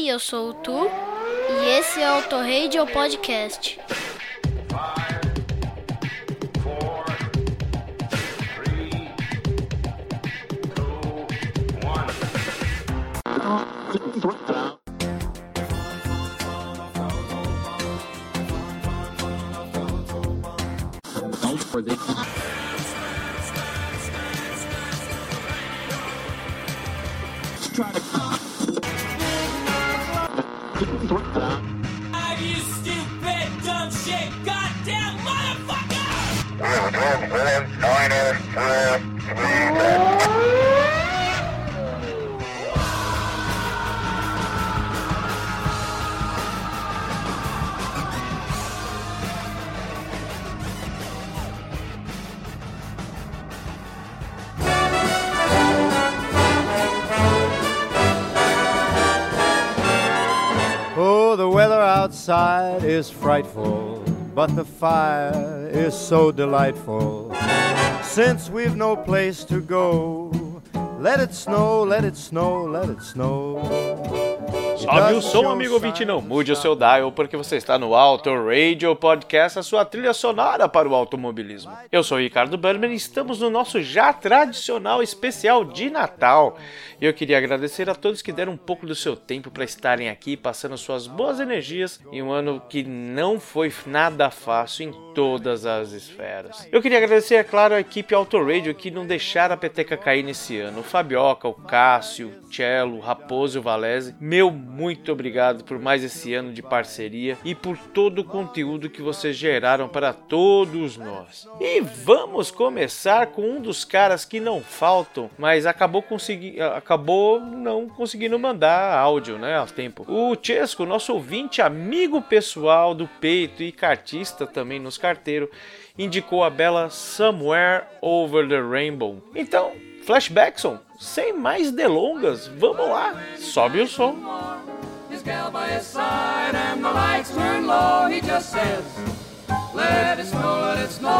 Oi, eu sou o Tu e esse é o Torradio Podcast. you Oh, outside is frightful, but the fire is so delightful. Since we've no place to go, let it snow, let it snow, let it snow. Sobe o som, amigo ouvinte, não mude o seu dial, porque você está no Auto Radio Podcast, a sua trilha sonora para o automobilismo. Eu sou o Ricardo Berman e estamos no nosso já tradicional especial de Natal. E eu queria agradecer a todos que deram um pouco do seu tempo para estarem aqui, passando suas boas energias em um ano que não foi nada fácil em todas as esferas. Eu queria agradecer, é claro, a equipe Auto Radio que não deixaram a peteca cair nesse ano. O Fabioca, o Cássio, o Cello, o Raposo e o Valese. Meu muito obrigado por mais esse ano de parceria e por todo o conteúdo que vocês geraram para todos nós. E vamos começar com um dos caras que não faltam, mas acabou consegui acabou não conseguindo mandar áudio, né, ao tempo. O Chesco, nosso ouvinte, amigo pessoal do peito e cartista também nos carteiros, indicou a bela Somewhere Over the Rainbow. Então, Flashbackson, sem mais delongas, vamos lá, sobe o som. Let it snow, let it snow.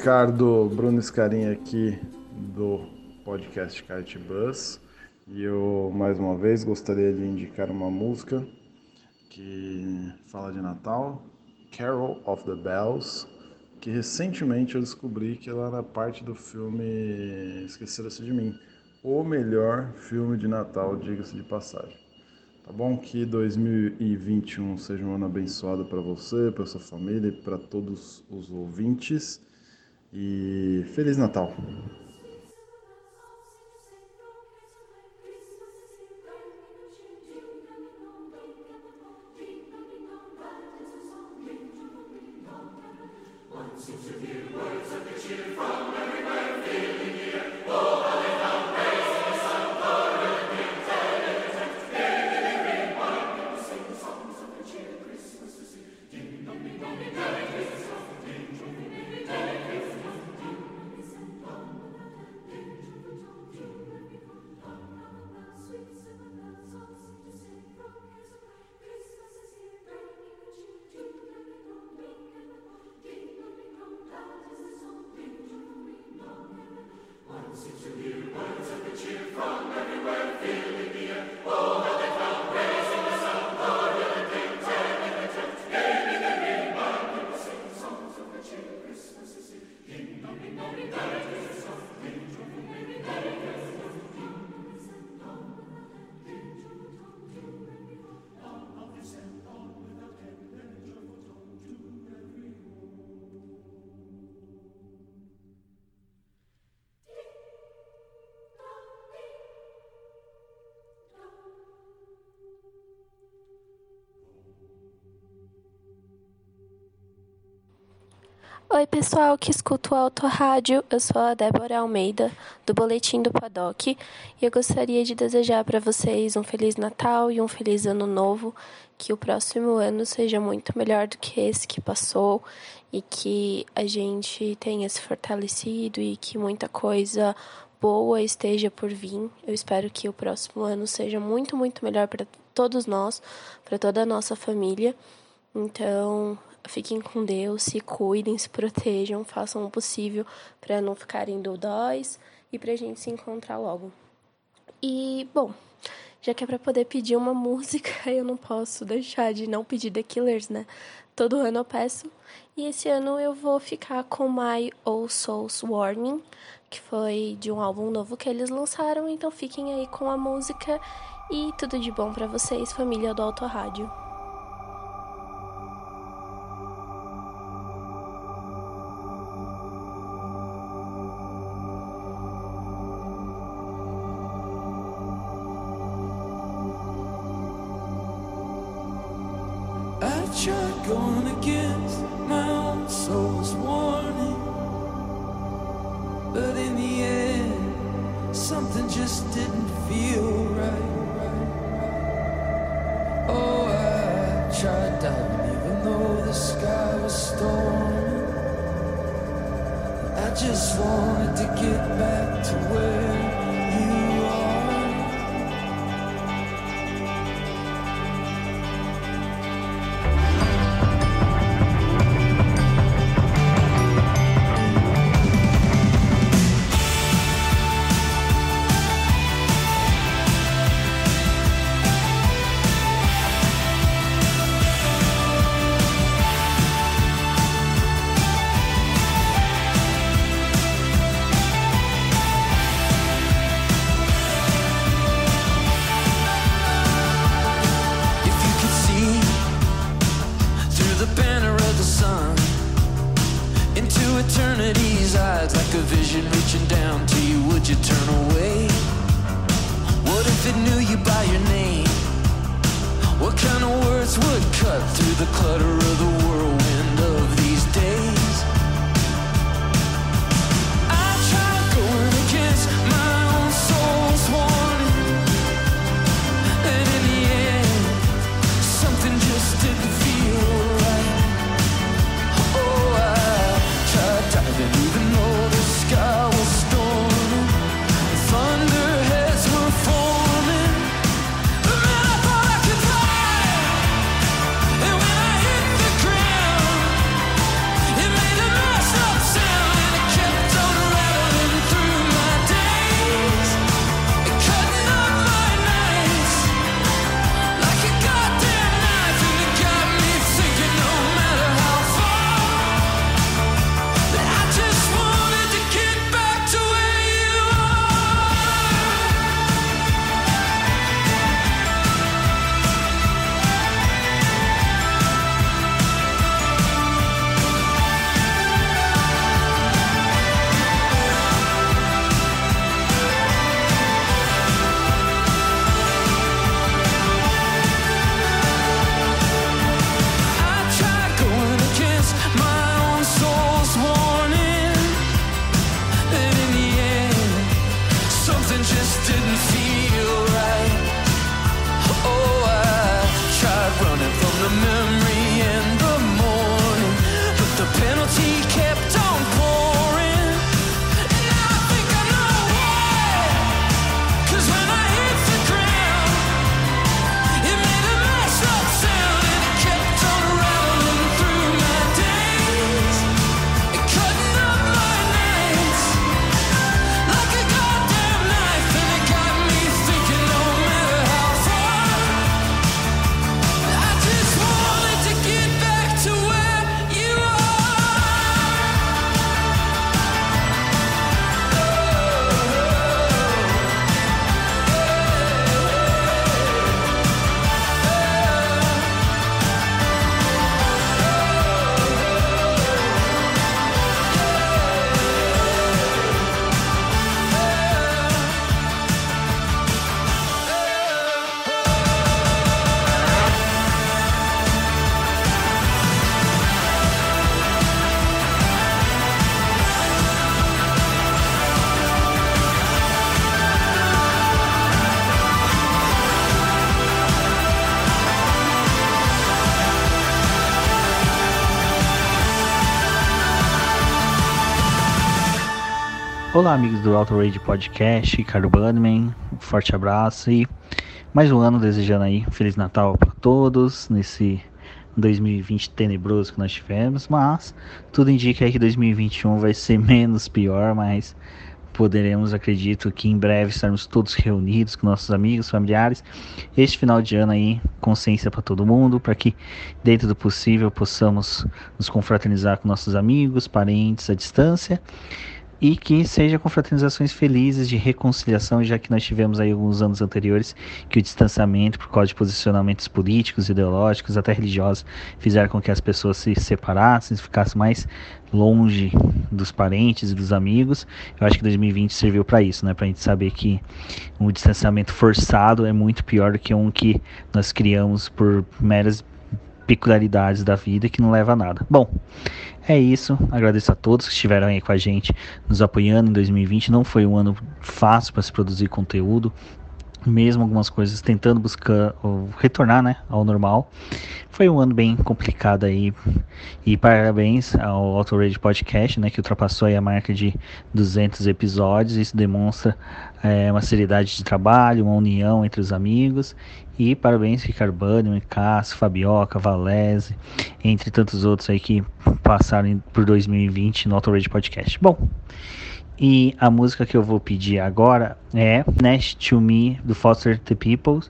Ricardo, Bruno Scarinha aqui do podcast Kite Bus. E eu, mais uma vez, gostaria de indicar uma música que fala de Natal, Carol of the Bells, que recentemente eu descobri que ela era parte do filme Esqueceram-se de Mim, o melhor filme de Natal, diga-se de passagem. Tá bom? Que 2021 seja um ano abençoado para você, para sua família e para todos os ouvintes. E Feliz Natal! Oi, pessoal que escuta o Autorádio. Eu sou a Débora Almeida, do Boletim do Paddock, e eu gostaria de desejar para vocês um Feliz Natal e um Feliz Ano Novo. Que o próximo ano seja muito melhor do que esse que passou e que a gente tenha se fortalecido e que muita coisa boa esteja por vir. Eu espero que o próximo ano seja muito, muito melhor para todos nós, para toda a nossa família. Então, fiquem com Deus, se cuidem, se protejam, façam o possível para não ficarem dodóis e para a gente se encontrar logo. E, bom, já que é para poder pedir uma música, eu não posso deixar de não pedir The Killers, né? Todo ano eu peço. E esse ano eu vou ficar com My All Souls Warning, que foi de um álbum novo que eles lançaram. Então fiquem aí com a música e tudo de bom para vocês, família do Auto Rádio. Olá, amigos do Auto Podcast, Ricardo Bunman, um forte abraço e mais um ano desejando aí Feliz Natal para todos nesse 2020 tenebroso que nós tivemos, mas tudo indica aí que 2021 vai ser menos pior, mas poderemos, acredito que em breve estarmos todos reunidos com nossos amigos, familiares. Este final de ano aí, consciência para todo mundo, para que dentro do possível possamos nos confraternizar com nossos amigos, parentes à distância e que seja confraternizações felizes de reconciliação, já que nós tivemos aí alguns anos anteriores que o distanciamento por causa de posicionamentos políticos, ideológicos, até religiosos, fizeram com que as pessoas se separassem, ficassem mais longe dos parentes e dos amigos. Eu acho que 2020 serviu para isso, né? Para a gente saber que um distanciamento forçado é muito pior do que um que nós criamos por meras peculiaridades da vida que não leva a nada. Bom, é isso. Agradeço a todos que estiveram aí com a gente, nos apoiando em 2020. Não foi um ano fácil para se produzir conteúdo, mesmo algumas coisas tentando buscar retornar né, ao normal. Foi um ano bem complicado aí. E parabéns ao Auto Rage Podcast, né, que ultrapassou a marca de 200 episódios. Isso demonstra é, uma seriedade de trabalho, uma união entre os amigos. E parabéns Bannerman, Cássio, Fabioca, Valese, entre tantos outros aí que passaram por 2020 no Auto Rage Podcast. Bom, e a música que eu vou pedir agora é Next to Me, do Foster the People.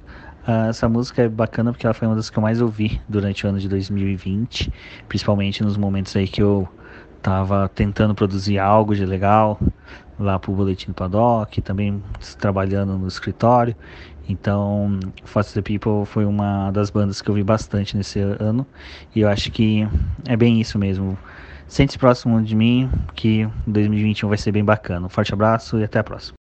Uh, essa música é bacana porque ela foi uma das que eu mais ouvi durante o ano de 2020, principalmente nos momentos aí que eu tava tentando produzir algo de legal lá pro Boletim do Paddock, também trabalhando no escritório. Então, Foster the People foi uma das bandas que eu vi bastante nesse ano e eu acho que é bem isso mesmo. Sente-se próximo de mim, que 2021 vai ser bem bacana. Um forte abraço e até a próxima.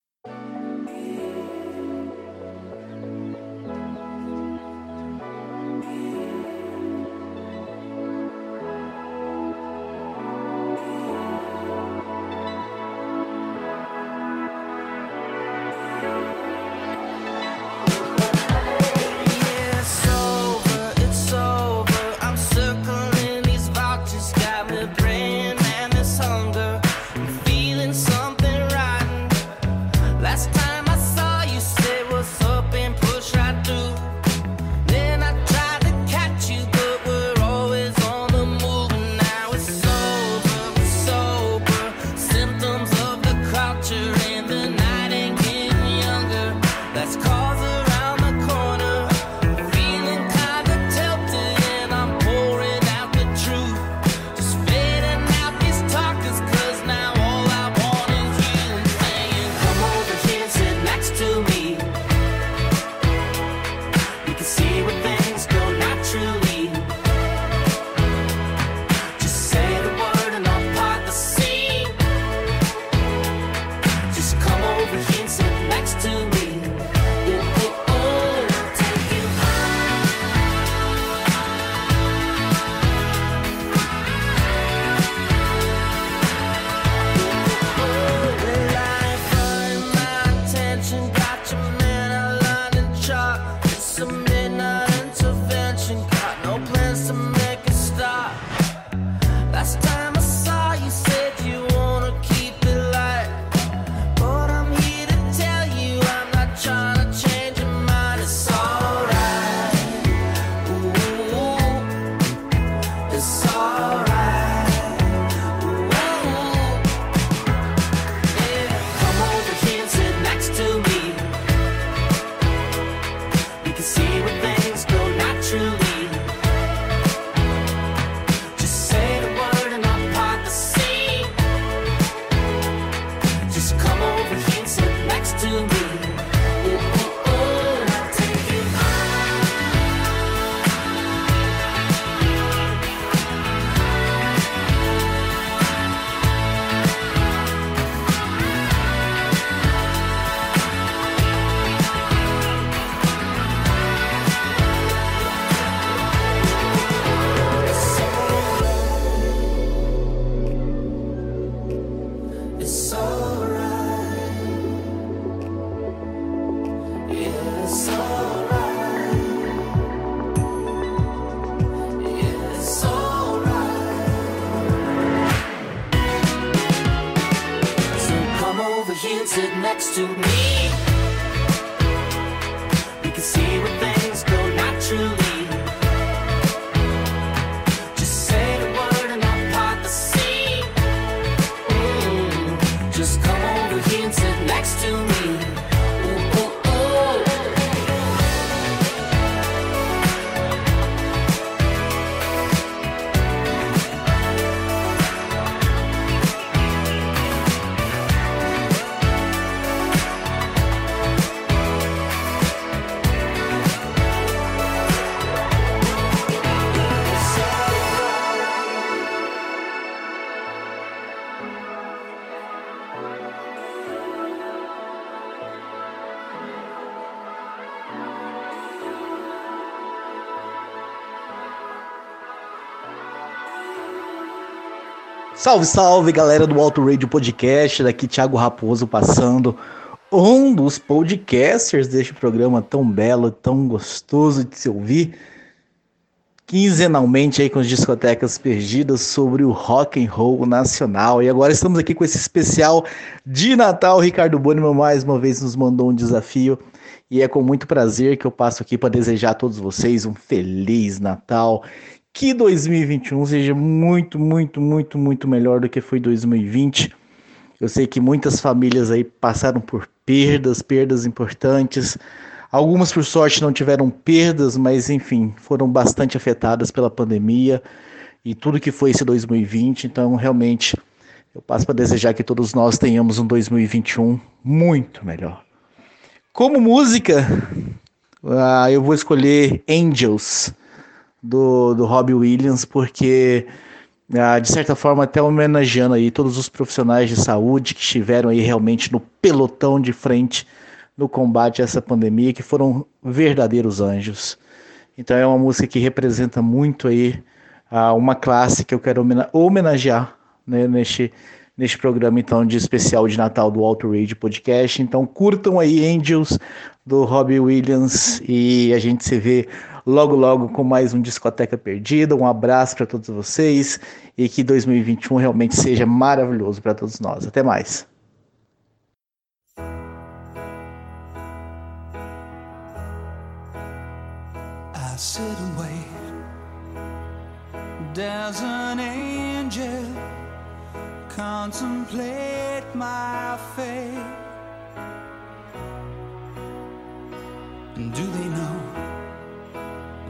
Salve, salve, galera do Alto Radio Podcast. Daqui Thiago Raposo passando um dos podcasters deste programa tão belo, tão gostoso de se ouvir. Quinzenalmente aí com as discotecas perdidas sobre o rock and roll nacional. E agora estamos aqui com esse especial de Natal. Ricardo Boneman mais uma vez nos mandou um desafio e é com muito prazer que eu passo aqui para desejar a todos vocês um feliz Natal que 2021 seja muito, muito, muito, muito melhor do que foi 2020. Eu sei que muitas famílias aí passaram por perdas, perdas importantes. Algumas, por sorte, não tiveram perdas, mas enfim, foram bastante afetadas pela pandemia e tudo que foi esse 2020. Então, realmente, eu passo para desejar que todos nós tenhamos um 2021 muito melhor. Como música, uh, eu vou escolher Angels do, do Robbie Williams, porque ah, de certa forma até homenageando aí todos os profissionais de saúde que estiveram aí realmente no pelotão de frente no combate a essa pandemia, que foram verdadeiros anjos. Então é uma música que representa muito aí ah, uma classe que eu quero homenagear né, neste, neste programa então de especial de Natal do Alto Rage Podcast. Então curtam aí Angels do Robbie Williams e a gente se vê logo logo com mais um Discoteca Perdida. Um abraço para todos vocês e que 2021 realmente seja maravilhoso para todos nós. Até mais. There's an angel contemplate my fate. Do they know?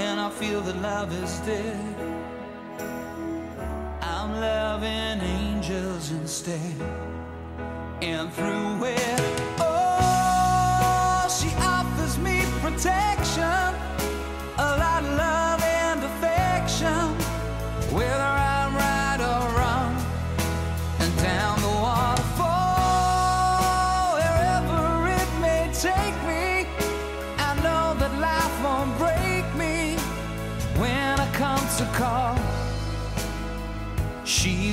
and I feel that love is dead. I'm loving angels instead, and through it, oh, she offers me protection,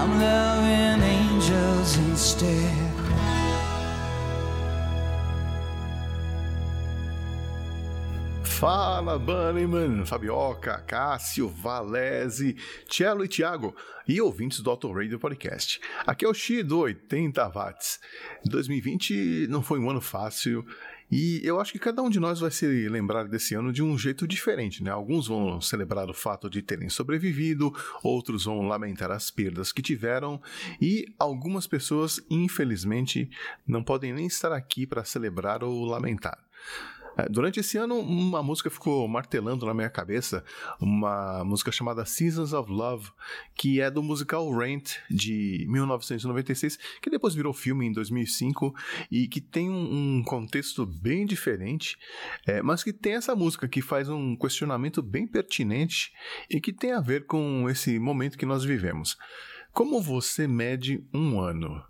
I'm loving angels instead. Fala, Bunnyman, Fabioca, Cássio, Valese, Cello e Thiago e ouvintes do Auto Radio Podcast. Aqui é o Xi do 80 watts. 2020 não foi um ano fácil e eu acho que cada um de nós vai se lembrar desse ano de um jeito diferente, né? Alguns vão celebrar o fato de terem sobrevivido, outros vão lamentar as perdas que tiveram e algumas pessoas, infelizmente, não podem nem estar aqui para celebrar ou lamentar. É, durante esse ano, uma música ficou martelando na minha cabeça, uma música chamada Seasons of Love, que é do musical Rent de 1996, que depois virou filme em 2005 e que tem um contexto bem diferente, é, mas que tem essa música que faz um questionamento bem pertinente e que tem a ver com esse momento que nós vivemos. Como você mede um ano?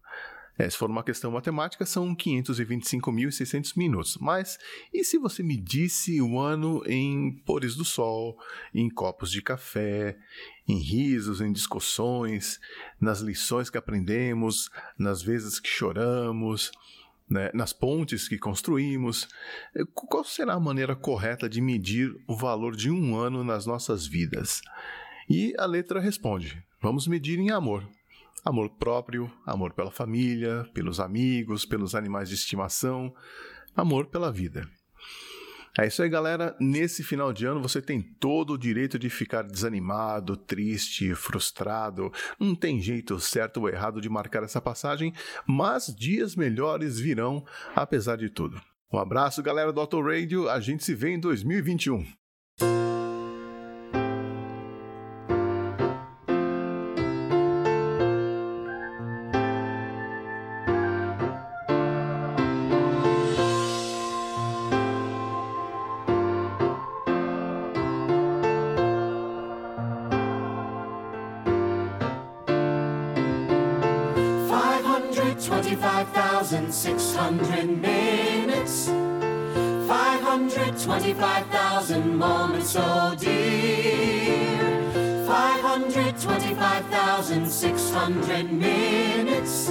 É, se for uma questão matemática, são 525.600 minutos. Mas e se você medisse o ano em pores do sol, em copos de café, em risos, em discussões, nas lições que aprendemos, nas vezes que choramos, né, nas pontes que construímos? É, qual será a maneira correta de medir o valor de um ano nas nossas vidas? E a letra responde: vamos medir em amor. Amor próprio, amor pela família, pelos amigos, pelos animais de estimação, amor pela vida. É isso aí, galera. Nesse final de ano você tem todo o direito de ficar desanimado, triste, frustrado. Não tem jeito certo ou errado de marcar essa passagem, mas dias melhores virão, apesar de tudo. Um abraço, galera do Auto Radio. A gente se vê em 2021. 525,600 minutes, 525,000 moments, oh dear. 525,600 minutes.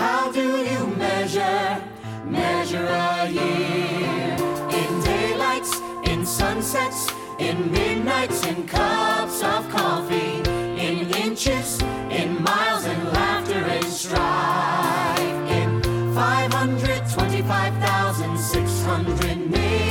How do you measure, measure a year? In daylights, in sunsets, in midnights, in cups of coffee, in inches, in miles, in laughter and strife. 525,600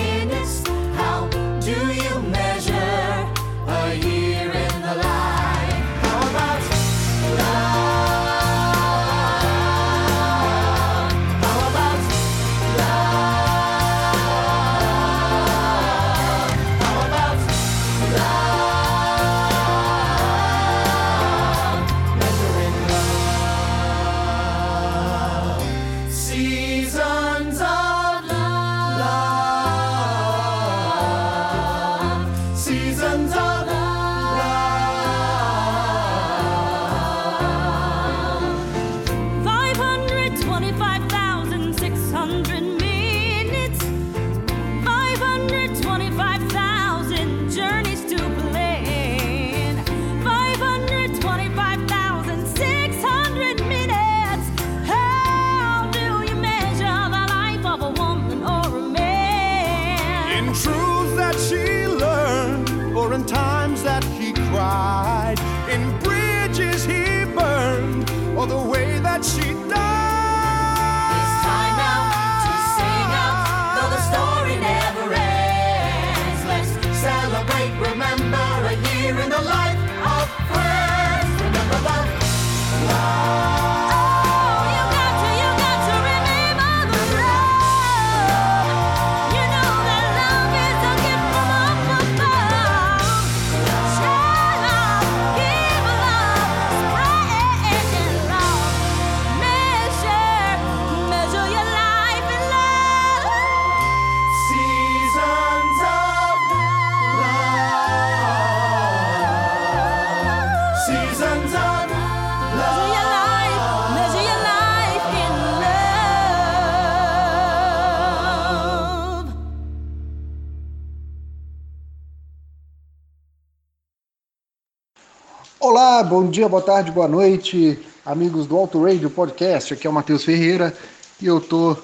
Bom dia, boa tarde, boa noite, amigos do Auto Radio Podcast. Aqui é o Matheus Ferreira e eu tô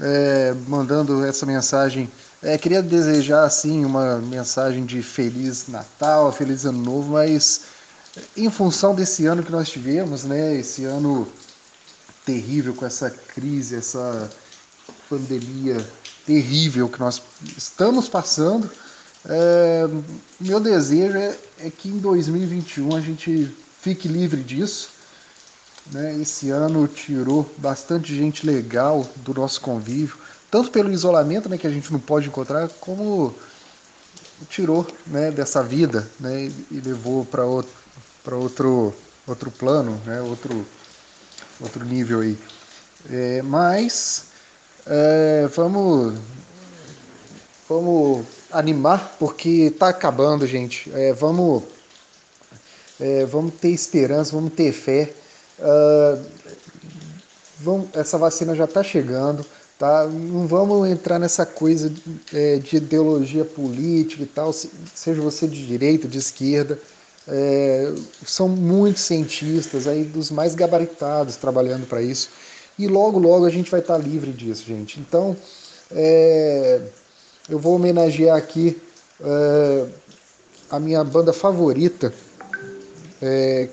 é, mandando essa mensagem. É, queria desejar assim uma mensagem de feliz Natal, feliz Ano Novo, mas em função desse ano que nós tivemos, né? Esse ano terrível com essa crise, essa pandemia terrível que nós estamos passando. É, meu desejo é, é que em 2021 a gente fique livre disso. Né? Esse ano tirou bastante gente legal do nosso convívio, tanto pelo isolamento, né, que a gente não pode encontrar, como tirou né, dessa vida né, e levou para outro, outro, outro plano, né, outro, outro nível aí. É, mas é, vamos, vamos animar, porque está acabando, gente. É, vamos, é, vamos ter esperança, vamos ter fé. Ah, vamos, essa vacina já está chegando, tá? Não vamos entrar nessa coisa é, de ideologia política e tal, se- seja você de direita, de esquerda. É, são muitos cientistas aí dos mais gabaritados trabalhando para isso e logo logo a gente vai estar livre disso, gente. Então, é, eu vou homenagear aqui é, a minha banda favorita, é,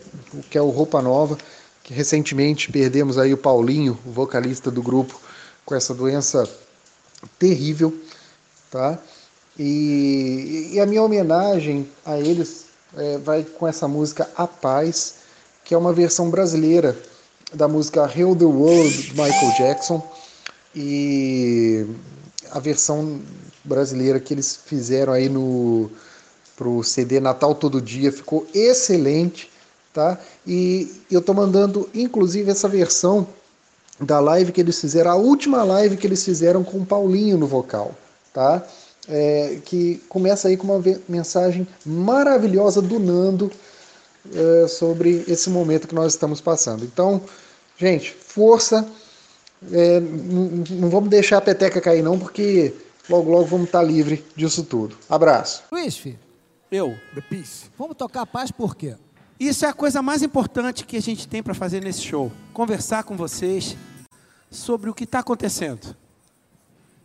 que é o Roupa Nova, que recentemente perdemos aí o Paulinho, o vocalista do grupo, com essa doença terrível, tá? E, e a minha homenagem a eles é, vai com essa música A Paz, que é uma versão brasileira da música Heal the World, do Michael Jackson, e a versão brasileira que eles fizeram aí no pro CD Natal Todo Dia ficou excelente, tá? E eu tô mandando inclusive essa versão da live que eles fizeram, a última live que eles fizeram com o Paulinho no vocal, tá? É, que começa aí com uma mensagem maravilhosa do Nando é, sobre esse momento que nós estamos passando. Então, gente, força, é, não, vamos deixar a peteca cair não, porque logo logo vamos estar livre disso tudo. Abraço. Luiz, filho, Eu. The Peace. Vamos tocar a paz por quê? Isso é a coisa mais importante que a gente tem para fazer nesse show. Conversar com vocês sobre o que está acontecendo.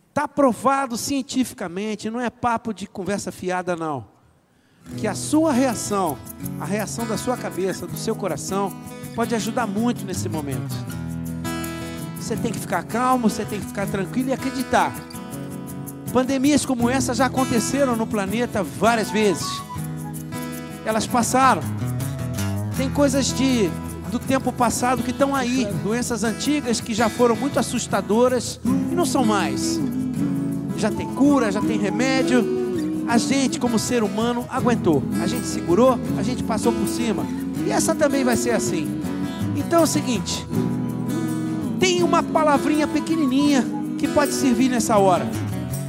Está provado cientificamente, não é papo de conversa fiada, não. Que a sua reação, a reação da sua cabeça, do seu coração, pode ajudar muito nesse momento. Você tem que ficar calmo, você tem que ficar tranquilo e acreditar. Pandemias como essa já aconteceram no planeta várias vezes. Elas passaram. Tem coisas de do tempo passado que estão aí, doenças antigas que já foram muito assustadoras e não são mais. Já tem cura, já tem remédio. A gente, como ser humano, aguentou. A gente segurou, a gente passou por cima. E essa também vai ser assim. Então é o seguinte: tem uma palavrinha pequenininha que pode servir nessa hora.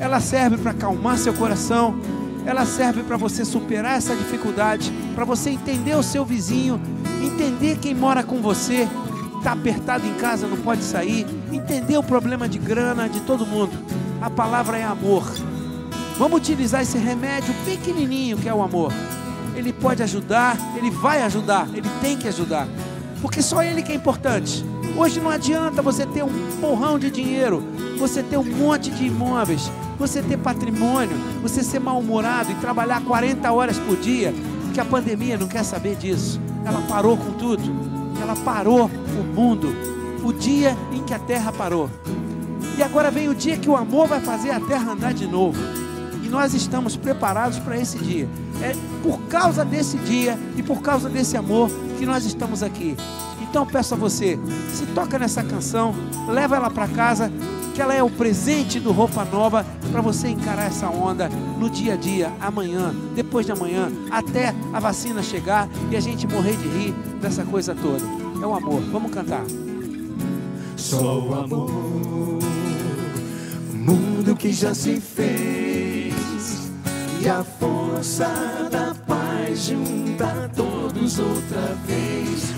Ela serve para acalmar seu coração, ela serve para você superar essa dificuldade, para você entender o seu vizinho, entender quem mora com você, está apertado em casa, não pode sair, entender o problema de grana de todo mundo. A palavra é amor. Vamos utilizar esse remédio pequenininho que é o amor. Ele pode ajudar, ele vai ajudar, ele tem que ajudar. Porque só ele que é importante. Hoje não adianta você ter um porrão de dinheiro, você ter um monte de imóveis, você ter patrimônio, você ser mal-humorado e trabalhar 40 horas por dia, porque a pandemia não quer saber disso. Ela parou com tudo. Ela parou o mundo. O dia em que a terra parou. E agora vem o dia que o amor vai fazer a terra andar de novo. E nós estamos preparados para esse dia. É por causa desse dia e por causa desse amor que nós estamos aqui. Então peço a você, se toca nessa canção, leva ela para casa, que ela é o presente do roupa nova para você encarar essa onda no dia a dia, amanhã, depois de amanhã, até a vacina chegar e a gente morrer de rir dessa coisa toda. É o amor. Vamos cantar. Só o amor, mundo que já se fez e a força da paz junta todos outra vez.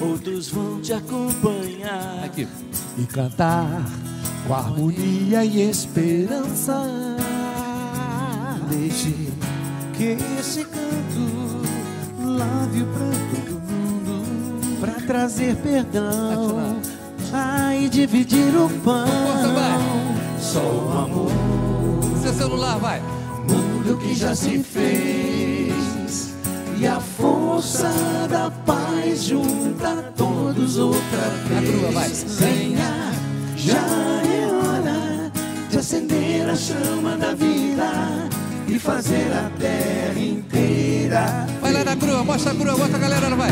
outros vão te acompanhar. Aqui. E cantar com harmonia e esperança. Deixe que esse canto lave o pranto do mundo pra trazer perdão. Ai, dividir o pão. Só o amor. Seu celular, vai. Mundo que já se fez e a força da paz junta todos outra vez. Venha, já é hora de acender a chama da vida e fazer a terra inteira. Vai lá na crua, mostra a crua, bota a galera, não vai.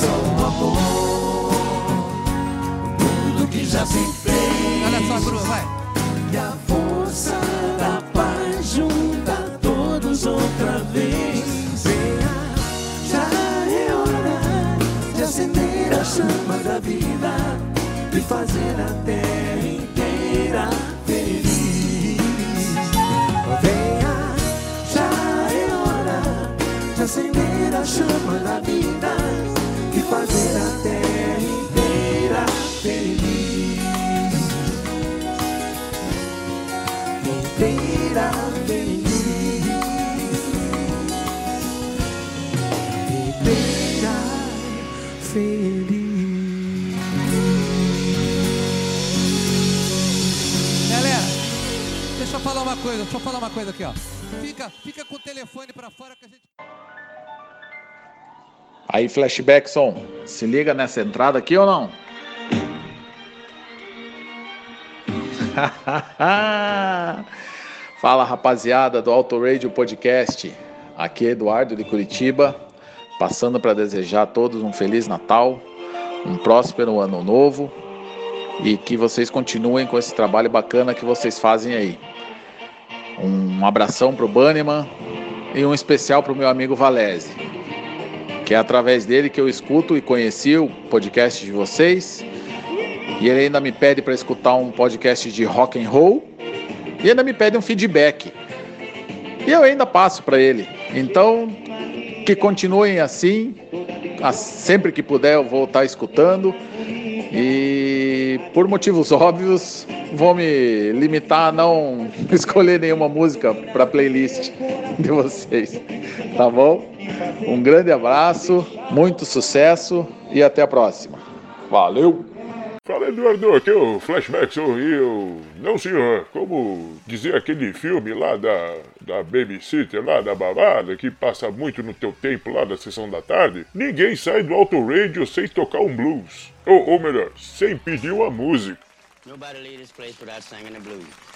Só o amor, mundo que já se fez. Olha só a crua, vai. E a força chama da vida e fazer a terra inteira feliz. Venha, já é hora de acender a chama da vida e fazer a terra inteira feliz. inteira feliz. Uma coisa, deixa eu falar uma coisa aqui, ó. Fica, fica com o telefone pra fora que a gente. Aí, Flashbackson, se liga nessa entrada aqui ou não? Fala rapaziada do Auto Radio Podcast. Aqui é Eduardo de Curitiba, passando para desejar a todos um feliz Natal, um próspero ano novo e que vocês continuem com esse trabalho bacana que vocês fazem aí. Um abração pro Banneman e um especial pro meu amigo Valese, que é através dele que eu escuto e conheci o podcast de vocês. E ele ainda me pede para escutar um podcast de rock and roll e ainda me pede um feedback. E eu ainda passo para ele. Então, que continuem assim. Sempre que puder, eu vou estar escutando. E por motivos óbvios, vou me limitar a não escolher nenhuma música para playlist de vocês. Tá bom? Um grande abraço, muito sucesso e até a próxima. Valeu! Fala Eduardo, aqui é o Flashback, sou eu. Não senhor, como dizia aquele filme lá da, da babysitter, lá da babada, que passa muito no teu tempo lá da sessão da tarde, ninguém sai do auto radio sem tocar um blues. Ou, ou melhor, sem pedir uma música. Nobody leave this place without singing the blues.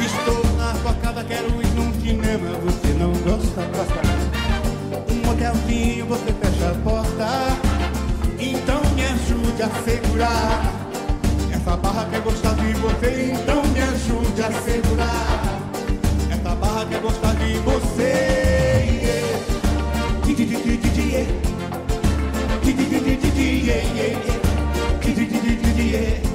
Estou na sua casa, quero ir num cinema. Você não gosta, gosta. Um motelzinho, você fecha a porta. Então me ajude a segurar. Essa barra quer gostar de você, então me ajude segurar. Essa barra quer gostar de você. yeah. kitty, yeah, yeah, kitty, kitty, kitty.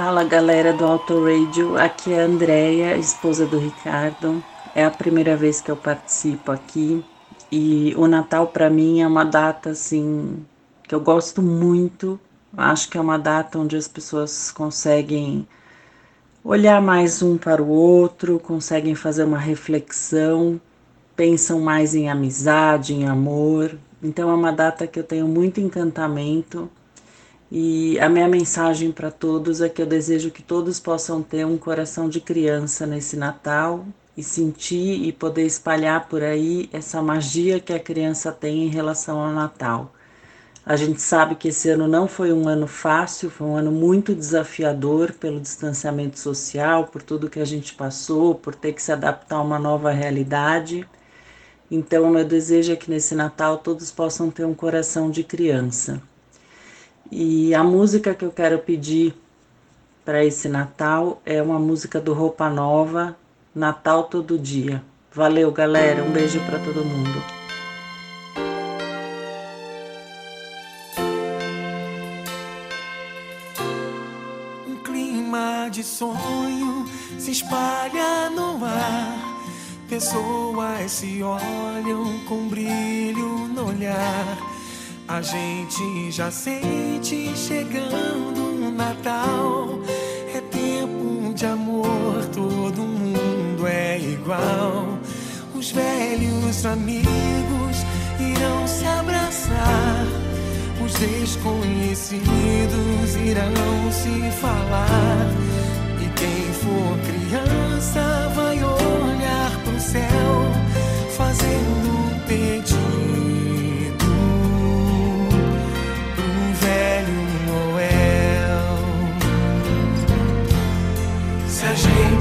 Fala galera do Auto Radio, aqui é a Andrea, esposa do Ricardo. É a primeira vez que eu participo aqui e o Natal para mim é uma data assim que eu gosto muito. Acho que é uma data onde as pessoas conseguem olhar mais um para o outro, conseguem fazer uma reflexão, pensam mais em amizade, em amor. Então é uma data que eu tenho muito encantamento. E a minha mensagem para todos é que eu desejo que todos possam ter um coração de criança nesse Natal e sentir e poder espalhar por aí essa magia que a criança tem em relação ao Natal. A gente sabe que esse ano não foi um ano fácil, foi um ano muito desafiador pelo distanciamento social, por tudo que a gente passou, por ter que se adaptar a uma nova realidade. Então, meu desejo é que nesse Natal todos possam ter um coração de criança. E a música que eu quero pedir para esse Natal é uma música do Roupa Nova, Natal Todo Dia. Valeu, galera. Um beijo para todo mundo. Um clima de sonho se espalha no ar. Pessoas se olham com brilho no olhar. A gente já sente chegando o Natal. É tempo de amor, todo mundo é igual. Os velhos amigos irão se abraçar. Os desconhecidos irão se falar. E quem for criança vai olhar pro céu, fazendo um pedido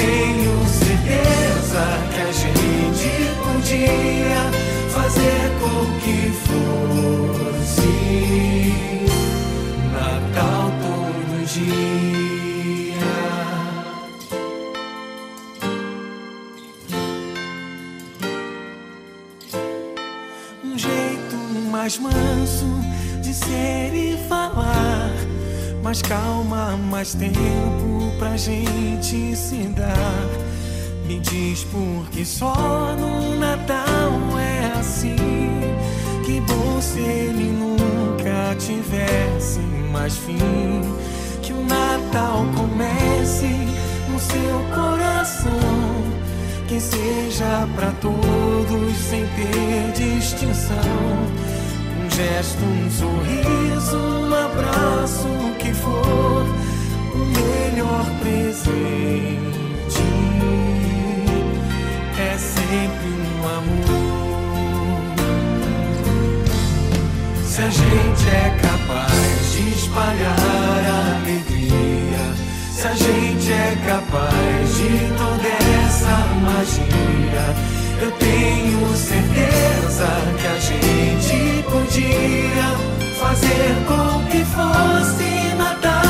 Tenho certeza que a gente podia fazer com que fosse Natal todo dia. Um jeito mais manso de ser e falar. Mais calma, mais tempo pra gente se dar. Me diz por que só no Natal é assim. Que bom se ele nunca tivesse mais fim. Que o Natal comece no seu coração. Que seja pra todos sem ter distinção. Um gesto, um sorriso, um abraço, o que for, o melhor presente é sempre um amor. Se a gente é capaz de espalhar a alegria, se a gente é capaz de toda essa magia. Eu tenho certeza que a gente podia fazer com que fosse todo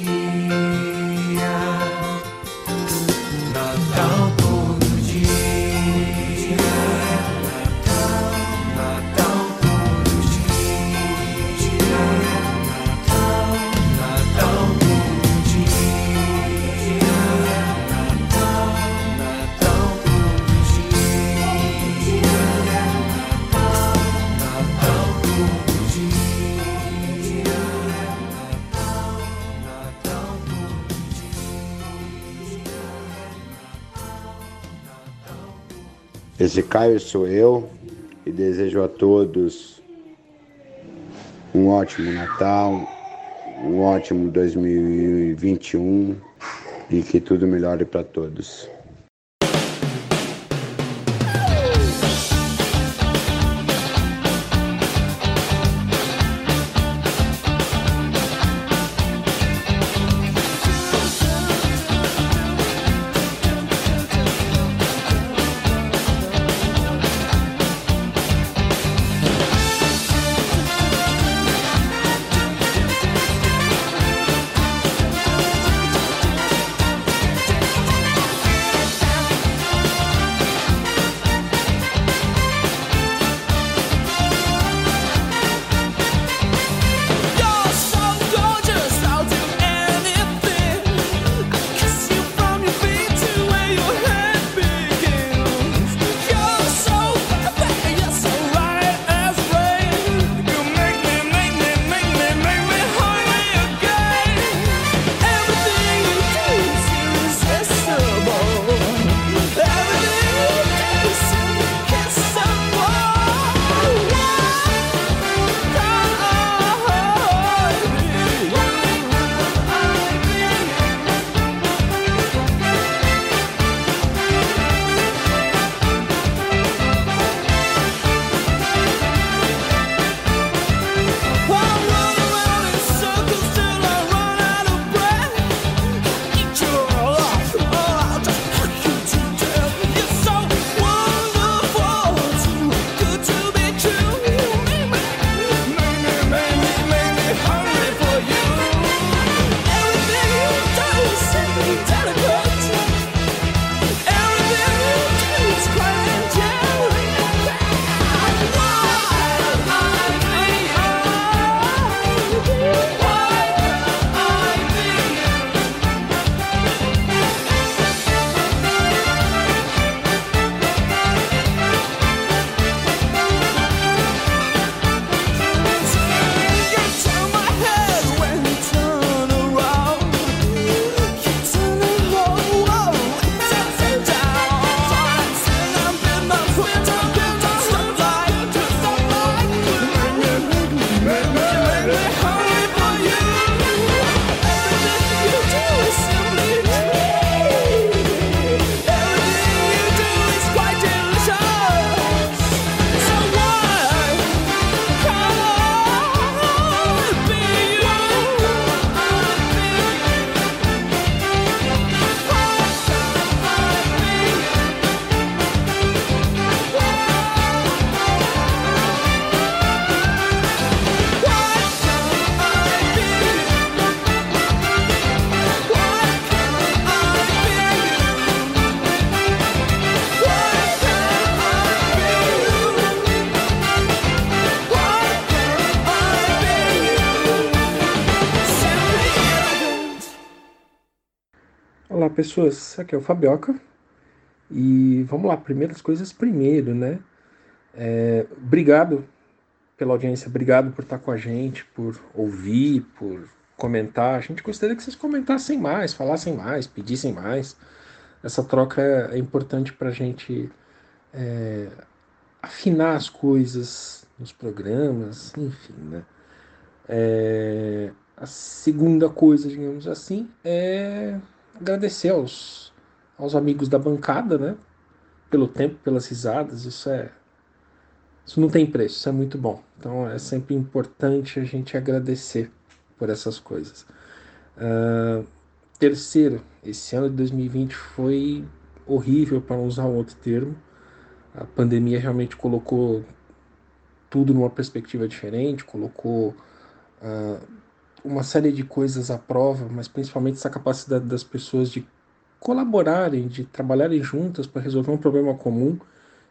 Esse Caio sou eu e desejo a todos um ótimo Natal, um ótimo 2021 e que tudo melhore para todos. Pessoas. Aqui é o Fabioca. E vamos lá, primeiras coisas primeiro, né? É, obrigado pela audiência, obrigado por estar com a gente, por ouvir, por comentar. A gente gostaria que vocês comentassem mais, falassem mais, pedissem mais. Essa troca é, importante para a gente é, afinar as coisas nos programas, enfim, né? É, a segunda coisa, digamos assim, é agradecer aos, aos amigos da bancada, né? Pelo tempo, pelas risadas, isso é. Isso não tem preço, isso é muito bom. Então é sempre importante a gente agradecer por essas coisas. Uh, terceiro, esse ano de 2020 foi horrível, para usar um outro termo. A pandemia realmente colocou tudo numa perspectiva diferente, colocou uh, uma série de coisas à prova, mas principalmente essa capacidade das pessoas de colaborarem, de trabalharem juntas para resolver um problema comum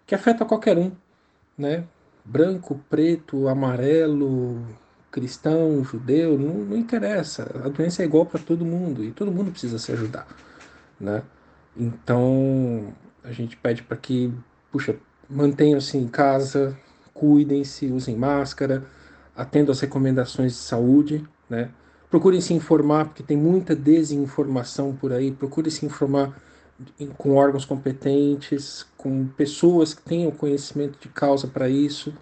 que afeta qualquer um, né? Branco, preto, amarelo, cristão, judeu, não, não interessa. A doença é igual para todo mundo e todo mundo precisa se ajudar, né? Então a gente pede para que, puxa, mantenham-se em casa, cuidem-se, usem máscara, atendam às recomendações de saúde, né? Procurem se informar, porque tem muita desinformação por aí. Procurem se informar com órgãos competentes, com pessoas que tenham conhecimento de causa para isso.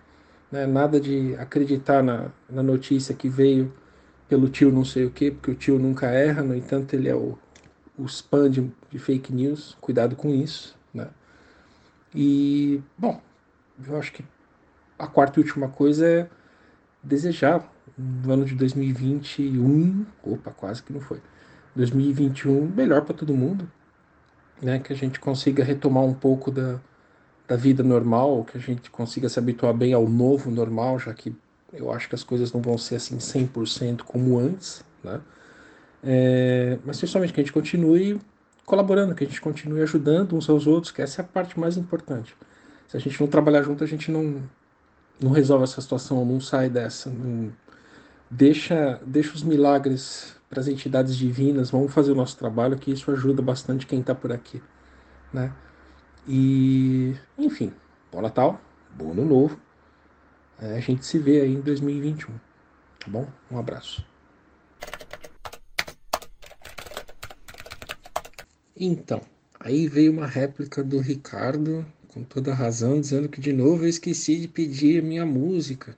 Né? Nada de acreditar na, na notícia que veio pelo tio não sei o quê, porque o tio nunca erra, no entanto, ele é o, o spam de, de fake news. Cuidado com isso. Né? E, bom, eu acho que a quarta e última coisa é desejar no ano de 2021, opa, quase que não foi, 2021 melhor para todo mundo, né? Que a gente consiga retomar um pouco da, da vida normal, que a gente consiga se habituar bem ao novo normal, já que eu acho que as coisas não vão ser assim 100% como antes, né? É, mas principalmente que a gente continue colaborando, que a gente continue ajudando uns aos outros, que essa é a parte mais importante. Se a gente não trabalhar junto, a gente não, não resolve essa situação, não sai dessa. Não... Deixa, deixa os milagres para as entidades divinas, vamos fazer o nosso trabalho, que isso ajuda bastante quem está por aqui. Né? E, enfim, bom Natal, bom Ano Novo. É, a gente se vê aí em 2021. Tá bom? Um abraço. Então, aí veio uma réplica do Ricardo, com toda razão, dizendo que de novo eu esqueci de pedir a minha música.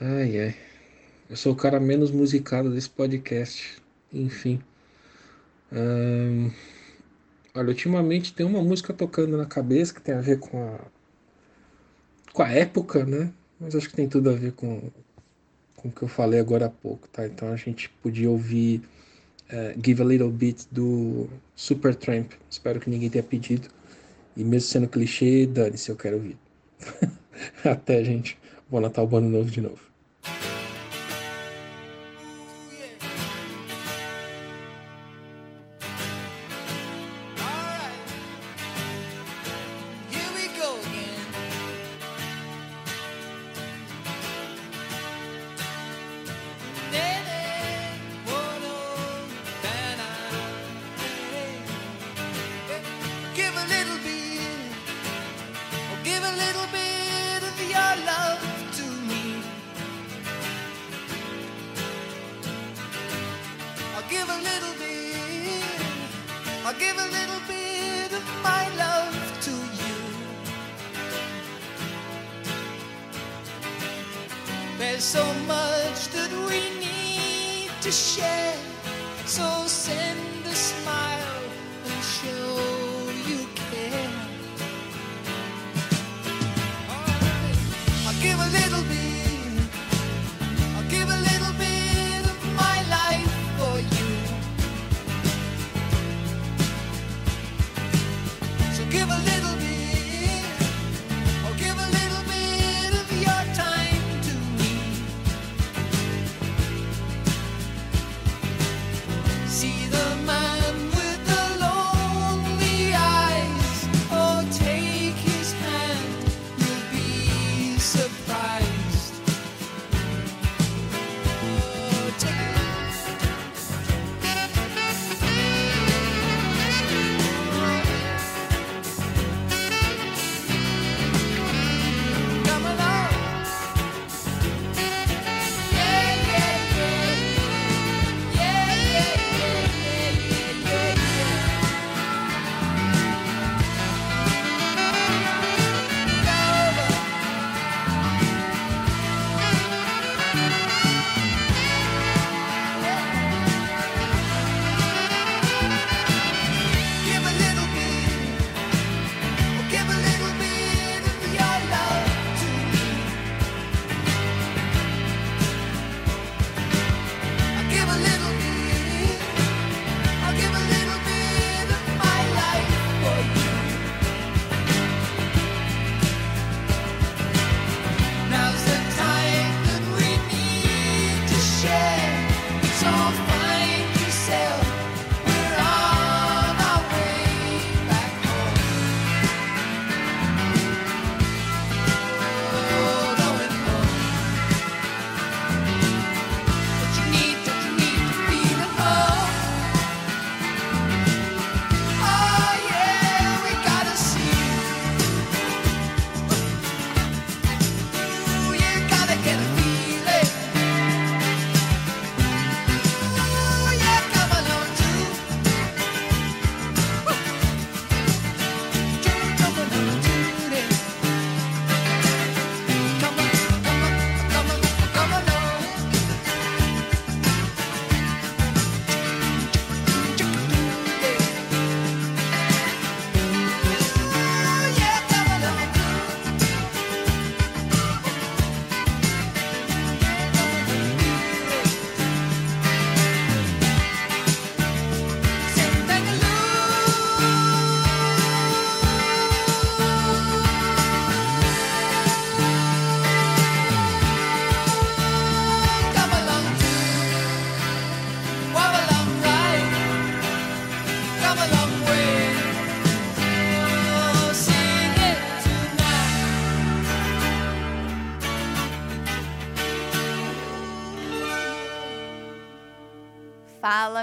Ai, ai. Eu sou o cara menos musicado desse podcast. Enfim. Olha, ultimamente tem uma música tocando na cabeça que tem a ver com a, com a época, né? Mas acho que tem tudo a ver com, com o que eu falei agora há pouco, tá? Então a gente podia ouvir uh, Give a Little Bit do Supertramp. Espero que ninguém tenha pedido. E mesmo sendo clichê, dane-se, eu quero ouvir. Até, gente. Bom Natal, bom ano novo de novo.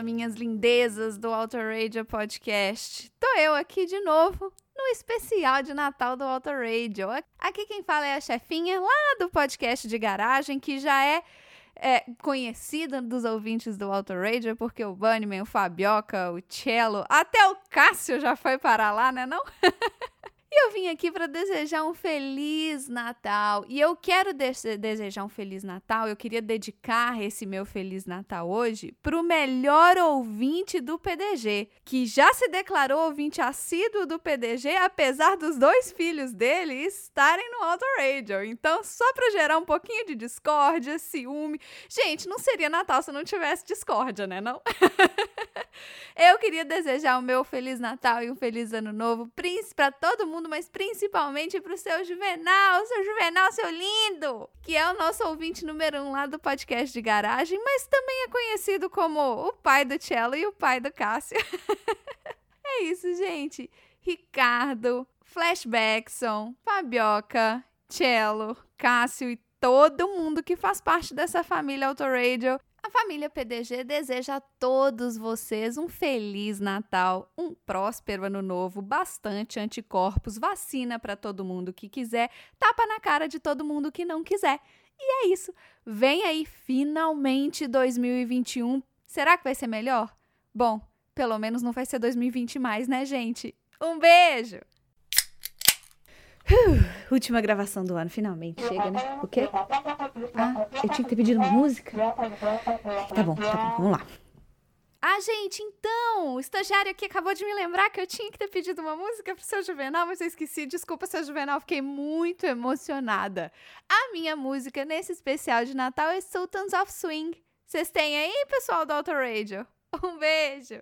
Minhas lindezas do Auto Radio Podcast. Tô eu aqui de novo no especial de Natal do Auto Radio. Aqui quem fala é a chefinha lá do podcast de garagem, que já é, é conhecida dos ouvintes do Auto Radio, porque o Bunnyman, o Fabioca, o Cello, até o Cássio já foi para lá, né não? Eu vim aqui para desejar um feliz Natal. E eu quero de- desejar um feliz Natal. Eu queria dedicar esse meu feliz Natal hoje para o melhor ouvinte do PDG, que já se declarou ouvinte assíduo do PDG, apesar dos dois filhos dele estarem no Auto Radio. Então, só para gerar um pouquinho de discórdia, ciúme. Gente, não seria Natal se não tivesse discórdia, né? Não? Eu queria desejar o meu Feliz Natal e um Feliz Ano Novo para todo mundo, mas principalmente para o seu Juvenal, seu Juvenal, seu lindo, que é o nosso ouvinte número um lá do podcast de garagem, mas também é conhecido como o pai do Cello e o pai do Cássio. é isso, gente. Ricardo, Flashbackson, Fabioca, Cello, Cássio e todo mundo que faz parte dessa família Autoradio. A família PDG deseja a todos vocês um feliz Natal, um próspero ano novo, bastante anticorpos, vacina para todo mundo que quiser, tapa na cara de todo mundo que não quiser. E é isso. Vem aí finalmente 2021. Será que vai ser melhor? Bom, pelo menos não vai ser 2020 mais, né, gente? Um beijo! Uh, última gravação do ano, finalmente. Chega, né? O quê? Ah, eu tinha que ter pedido uma música? Tá bom, tá bom, vamos lá. Ah, gente, então, o estagiário aqui acabou de me lembrar que eu tinha que ter pedido uma música pro seu Juvenal, mas eu esqueci. Desculpa, seu Juvenal, fiquei muito emocionada. A minha música nesse especial de Natal é Sultans of Swing. Vocês têm aí, pessoal do Auto Radio? Um beijo!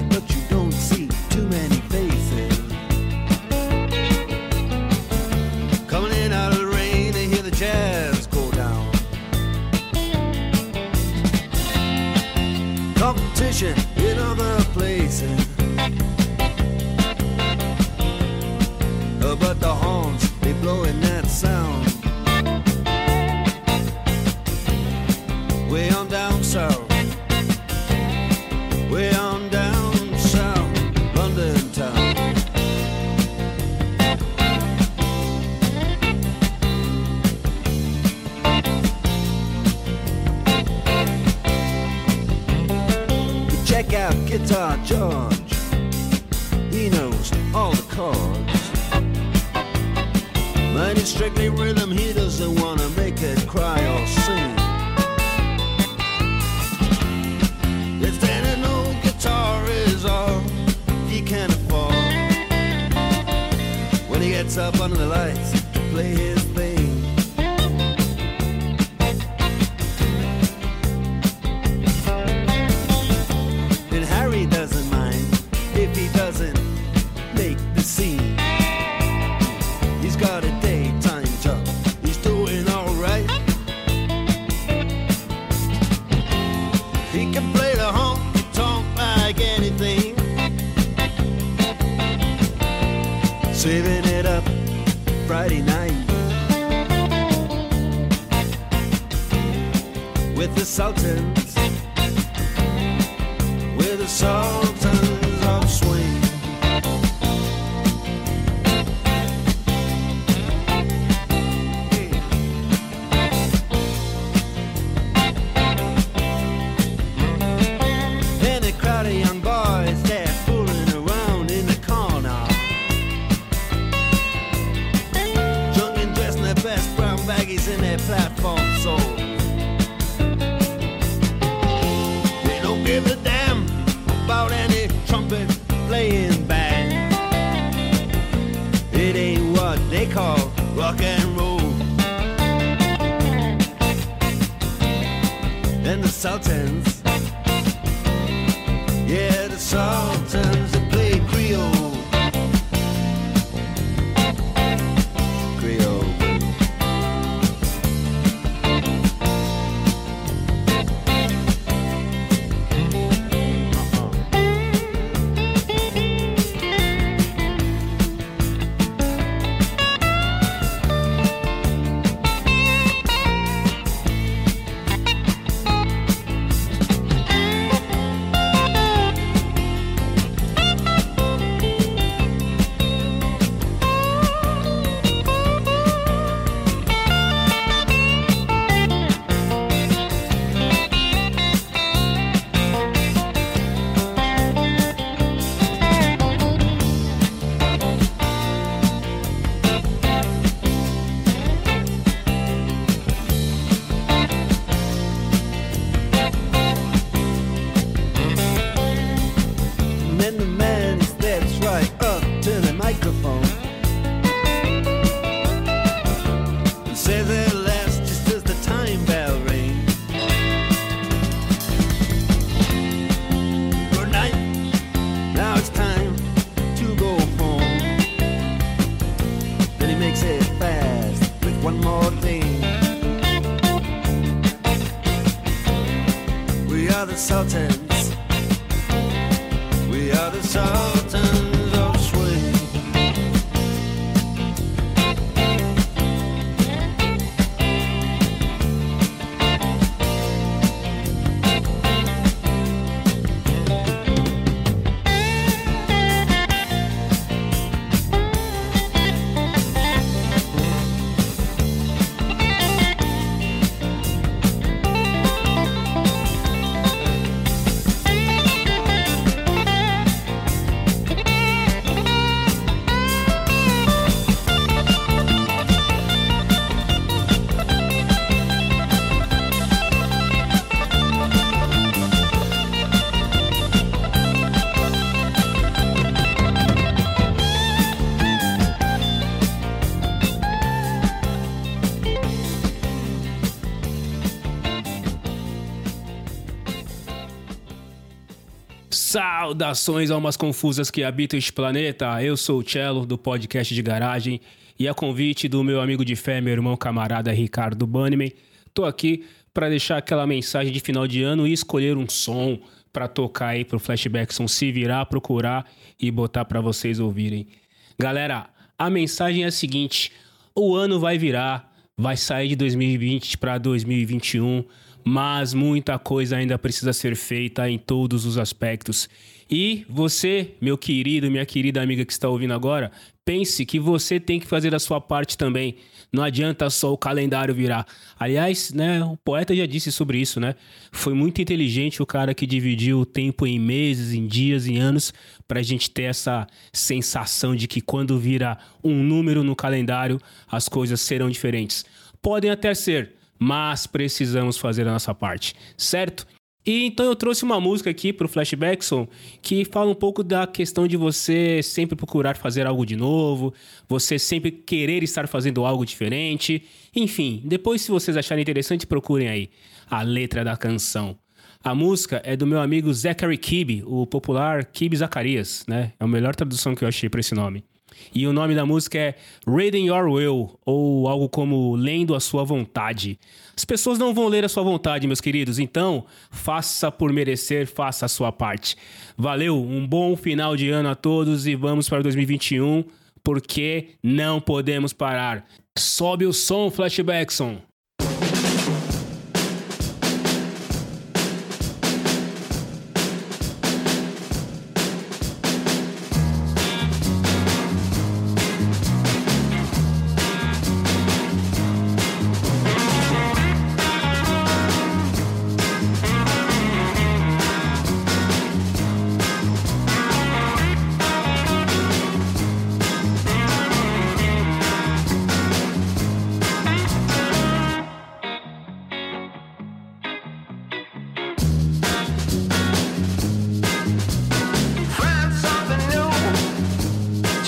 too many faces. Coming in out of the rain, they hear the jazz go down. Competition in other places. But the horns, they blowing that Guitar George. He knows all the chords. Mine is strictly rhythm, he doesn't wanna make it cry or sing. If then old guitar is all he can afford, when he gets up under the lights to play his with the Sultans. With the Sultans insulted. Saudações almas confusas que habitam este planeta. Eu sou o Cello do podcast de garagem e a convite do meu amigo de fé, meu irmão camarada Ricardo Bannerman, tô aqui para deixar aquela mensagem de final de ano e escolher um som para tocar aí pro Flashbackson se virar, procurar e botar para vocês ouvirem. Galera, a mensagem é a seguinte: o ano vai virar, vai sair de 2020 para 2021. mas muita coisa ainda precisa ser feita em todos os aspectos. E você, meu querido, minha querida amiga que está ouvindo agora, pense que você tem que fazer a sua parte também. Não adianta só o calendário virar. Aliás, né, o poeta já disse sobre isso, né? Foi muito inteligente o cara que dividiu o tempo em meses, em dias, em anos, para a gente ter essa sensação de que quando vira um número no calendário, as coisas serão diferentes. Podem até ser, mas precisamos fazer a nossa parte, certo? E então eu trouxe uma música aqui pro Flashbackson que fala um pouco da questão de você sempre procurar fazer algo de novo, você sempre querer estar fazendo algo diferente. Enfim, depois se vocês acharem interessante, procurem aí a letra da canção. A música é do meu amigo Zachary Kibbe, o popular Kibbe Zacarias, né? É a melhor tradução que eu achei para esse nome. E o nome da música é Reading Your Will, ou algo como Lendo a Sua Vontade. As pessoas não vão ler a sua vontade, meus queridos, então faça por merecer, faça a sua parte. Valeu, um bom final de ano a todos e vamos para 2021, porque não podemos parar. Sobe o som, Flashbackson.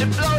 you blow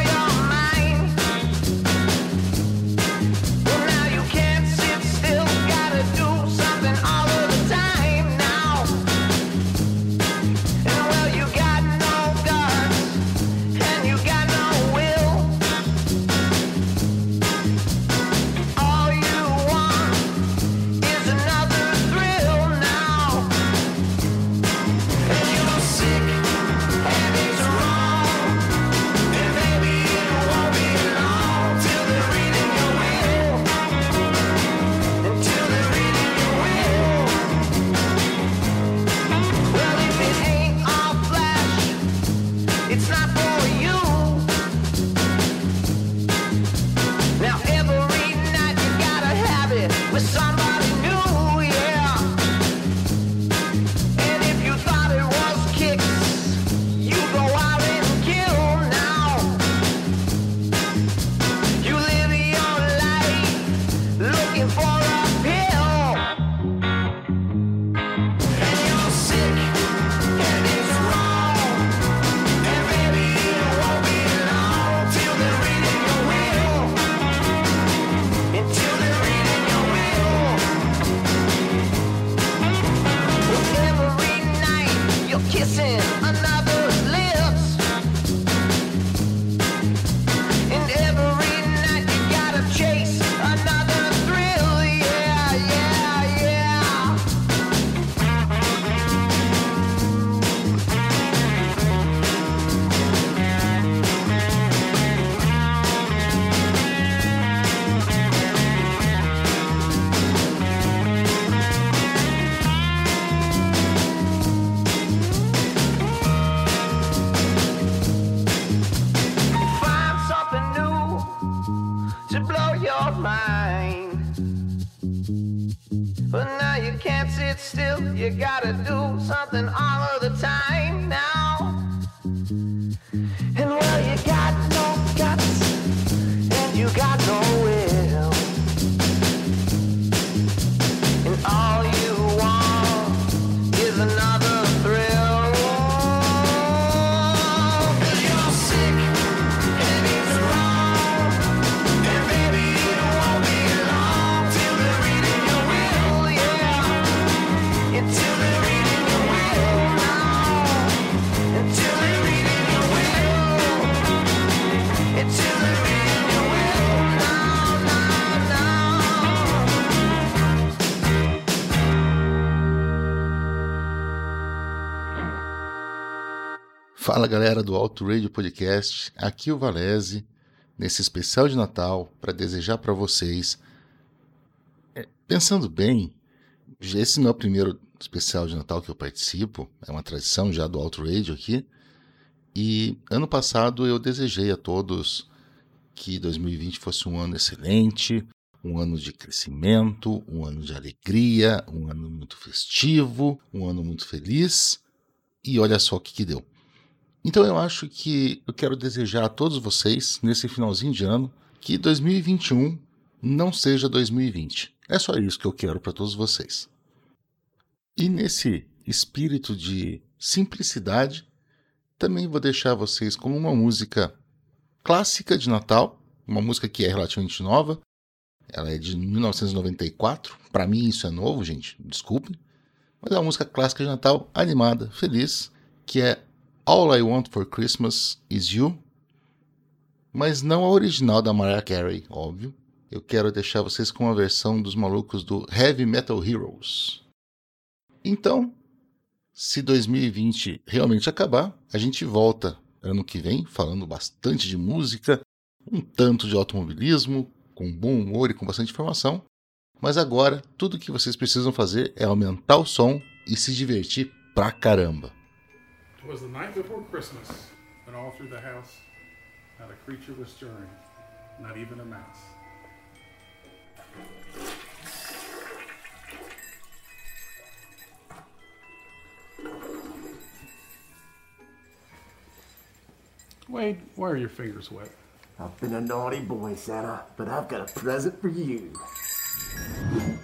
Fala galera do Alto Radio Podcast, aqui o Valese, nesse especial de Natal, para desejar para vocês, é, pensando bem, esse não é o primeiro especial de Natal que eu participo, é uma tradição já do Alto Radio aqui. E ano passado eu desejei a todos que 2020 fosse um ano excelente, um ano de crescimento, um ano de alegria, um ano muito festivo, um ano muito feliz. E olha só o que, que deu. Então eu acho que eu quero desejar a todos vocês, nesse finalzinho de ano, que 2021 não seja 2020. É só isso que eu quero para todos vocês. E nesse espírito de simplicidade, também vou deixar vocês com uma música clássica de Natal, uma música que é relativamente nova. Ela é de 1994. Para mim isso é novo, gente, desculpem. Mas é uma música clássica de Natal, animada, feliz, que é All I Want for Christmas Is You. Mas não a original da Mariah Carey, óbvio. Eu quero deixar vocês com a versão dos malucos do Heavy Metal Heroes. Então, se 2020 realmente acabar, a gente volta ano que vem falando bastante de música, um tanto de automobilismo, com bom humor e com bastante informação. Mas agora, tudo que vocês precisam fazer é aumentar o som e se divertir pra caramba. It was the night before Christmas, and all through the house not a creature was stirring, not even a mouse. Wade, why are your fingers wet? I've been a naughty boy, Santa, but I've got a present for you. You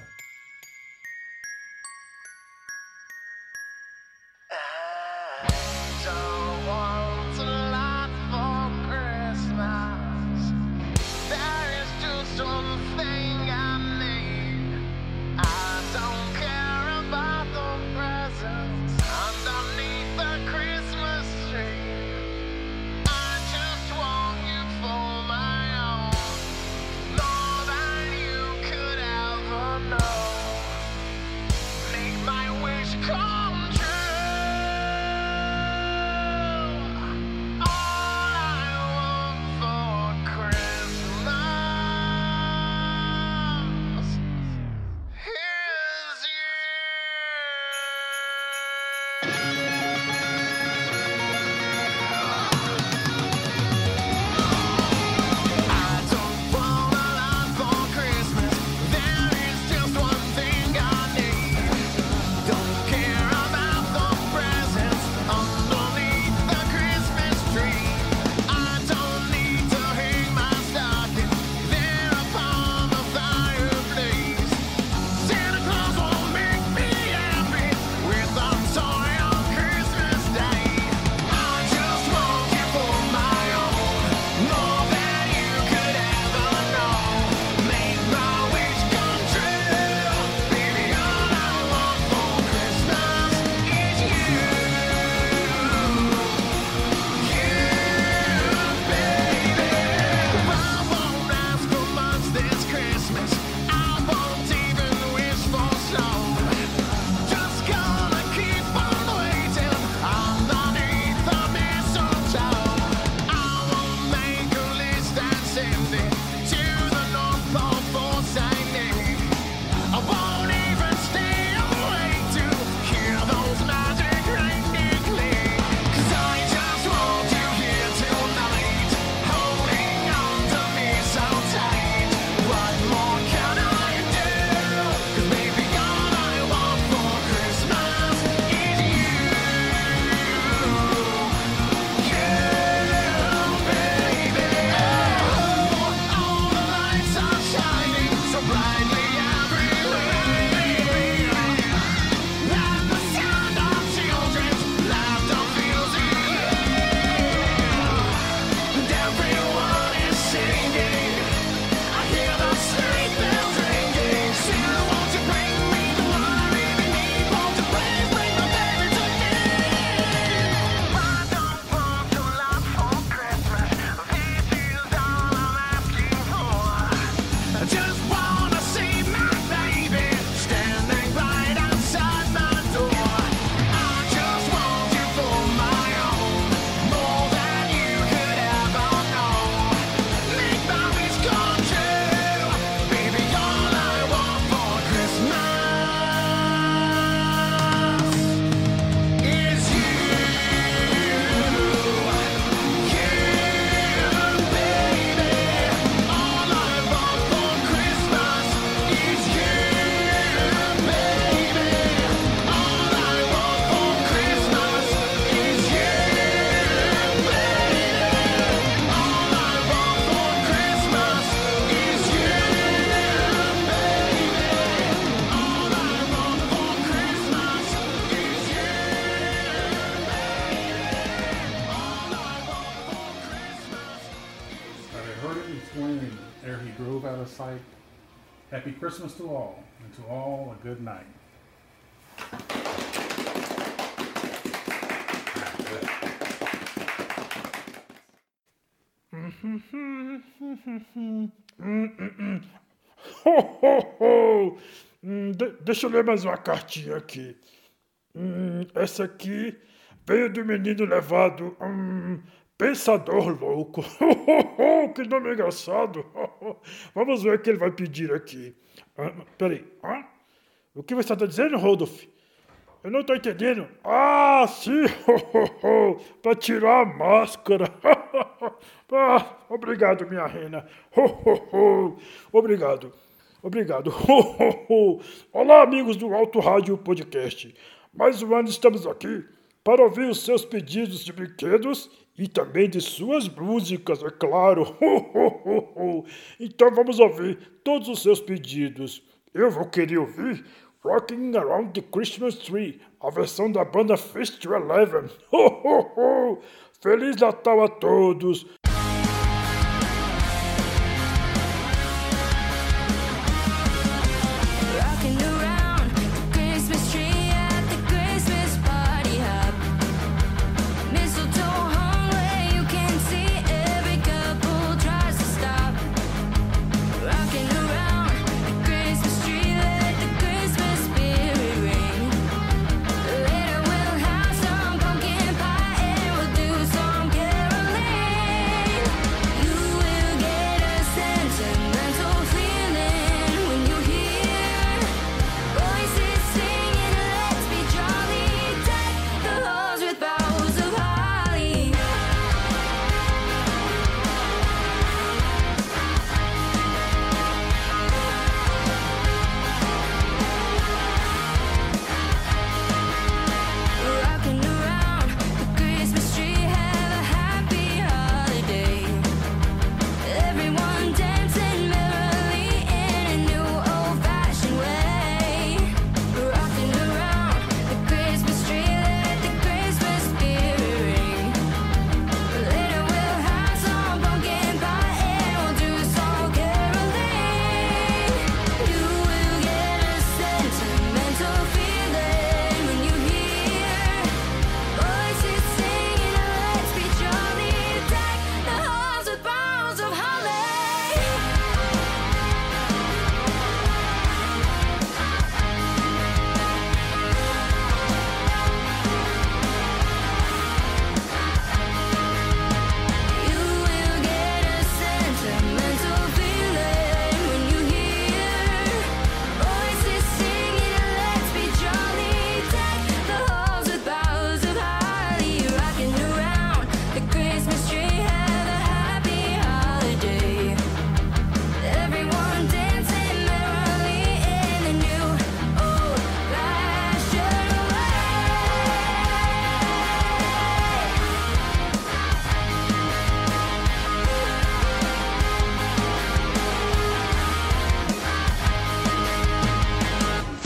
pipe. Happy Christmas to all, and to all a good night. Ho. Hum, de- deixa eu ler mais uma cartinha aqui. Hum, essa aqui veio do menino levado. hum, Pensador louco. Que nome engraçado. Vamos ver o que ele vai pedir aqui. Ah, peraí. hã? O que você está dizendo, Rodolfo? Eu não estou entendendo. Ah, sim! Para tirar a máscara. ah, obrigado, minha rena. obrigado. Obrigado. Olá, amigos do Alto Rádio Podcast. Mais um ano estamos aqui para ouvir os seus pedidos de brinquedos e também de suas músicas, é claro. então vamos ouvir todos os seus pedidos. Eu vou querer ouvir Rocking Around the Christmas Tree, a versão da banda Fist Eleven. Feliz Natal a todos!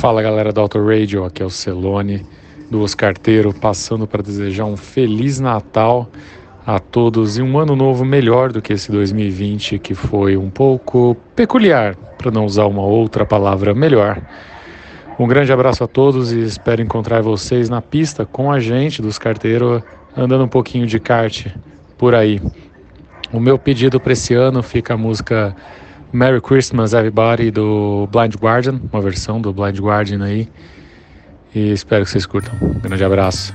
Fala galera do Auto Radio, aqui é o Celone do Oscarteiro, passando para desejar um Feliz Natal a todos e um ano novo melhor do que esse 2020 que foi um pouco peculiar, para não usar uma outra palavra melhor. Um grande abraço a todos e espero encontrar vocês na pista com a gente dos carteiros andando um pouquinho de kart por aí. O meu pedido para esse ano fica a música Merry Christmas Everybody do Blind Guardian, uma versão do Blind Guardian aí. E espero que vocês curtam. Um grande abraço.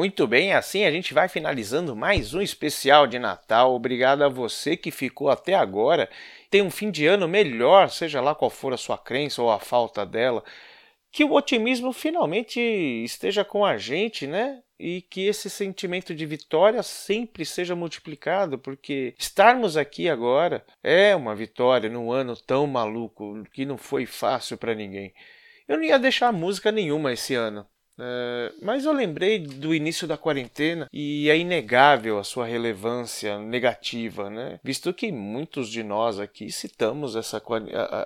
Muito bem, assim a gente vai finalizando mais um especial de Natal. Obrigado a você que ficou até agora. Tenha um fim de ano melhor, seja lá qual for a sua crença ou a falta dela. Que o otimismo finalmente esteja com a gente, né? E que esse sentimento de vitória sempre seja multiplicado, porque estarmos aqui agora é uma vitória num ano tão maluco que não foi fácil para ninguém. Eu não ia deixar música nenhuma esse ano. É, mas eu lembrei do início da quarentena e é inegável a sua relevância negativa, né? Visto que muitos de nós aqui citamos essa,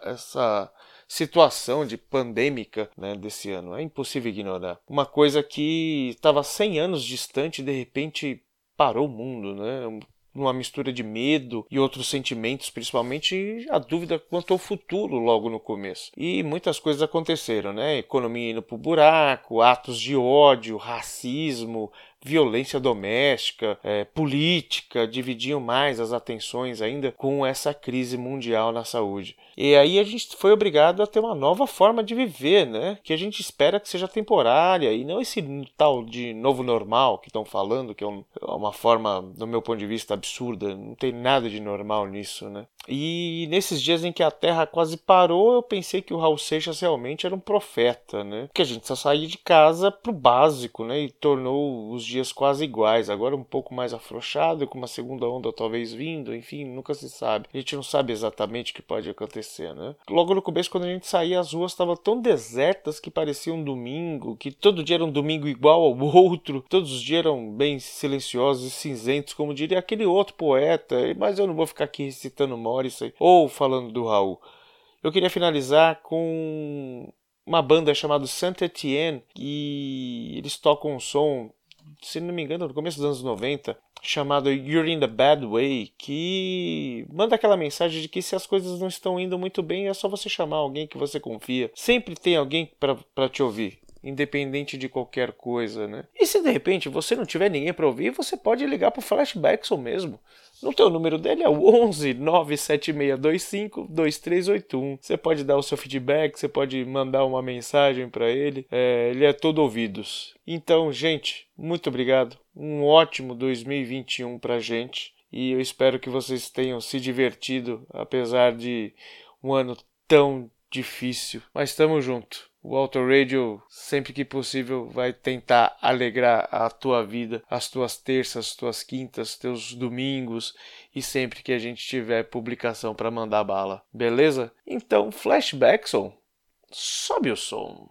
essa situação de pandêmica né, desse ano. É impossível ignorar. Uma coisa que estava 100 anos distante de repente parou o mundo, né? Numa mistura de medo e outros sentimentos, principalmente a dúvida quanto ao futuro logo no começo. E muitas coisas aconteceram, né? Economia indo pro buraco, atos de ódio, racismo, violência doméstica, é, política, dividiam mais as atenções ainda com essa crise mundial na saúde. E aí a gente foi obrigado a ter uma nova forma de viver, né? Que a gente espera que seja temporária e não esse tal de novo normal que estão falando, que é um, uma forma, do meu ponto de vista, absurda. Não tem nada de normal nisso, né? E nesses dias em que a Terra quase parou, eu pensei que o Raul Seixas realmente era um profeta, né? Que a gente só saía de casa pro básico, né? E tornou os dias quase iguais. Agora um pouco mais afrouxado, com uma segunda onda talvez vindo, enfim, nunca se sabe. A gente não sabe exatamente o que pode acontecer, né? Logo no começo, quando a gente saía, as ruas estavam tão desertas que parecia um domingo, que todo dia era um domingo igual ao outro, todos os dias eram bem silenciosos e cinzentos, como diria aquele outro poeta, mas eu não vou ficar aqui recitando Morrissey ou falando do Raul. Eu queria finalizar com uma banda chamada Saint Etienne e eles tocam um som, se não me engano, no começo dos anos 90, chamado You're in the Bad Way, que manda aquela mensagem de que se as coisas não estão indo muito bem, é só você chamar alguém que você confia. Sempre tem alguém para te ouvir independente de qualquer coisa, né? E se de repente você não tiver ninguém para ouvir, você pode ligar pro Flashbackson mesmo. No teu número dele é o 11 97625 2381. Você pode dar o seu feedback, você pode mandar uma mensagem para ele. É, ele é todo ouvidos. Então, gente, muito obrigado. Um ótimo 2021 pra gente. E eu espero que vocês tenham se divertido, apesar de um ano tão difícil. Mas estamos junto. O Auto Radio, sempre que possível, vai tentar alegrar a tua vida, as tuas terças, as tuas quintas, teus domingos e sempre que a gente tiver publicação para mandar bala. Beleza? Então, Flashbackson, sobe o som.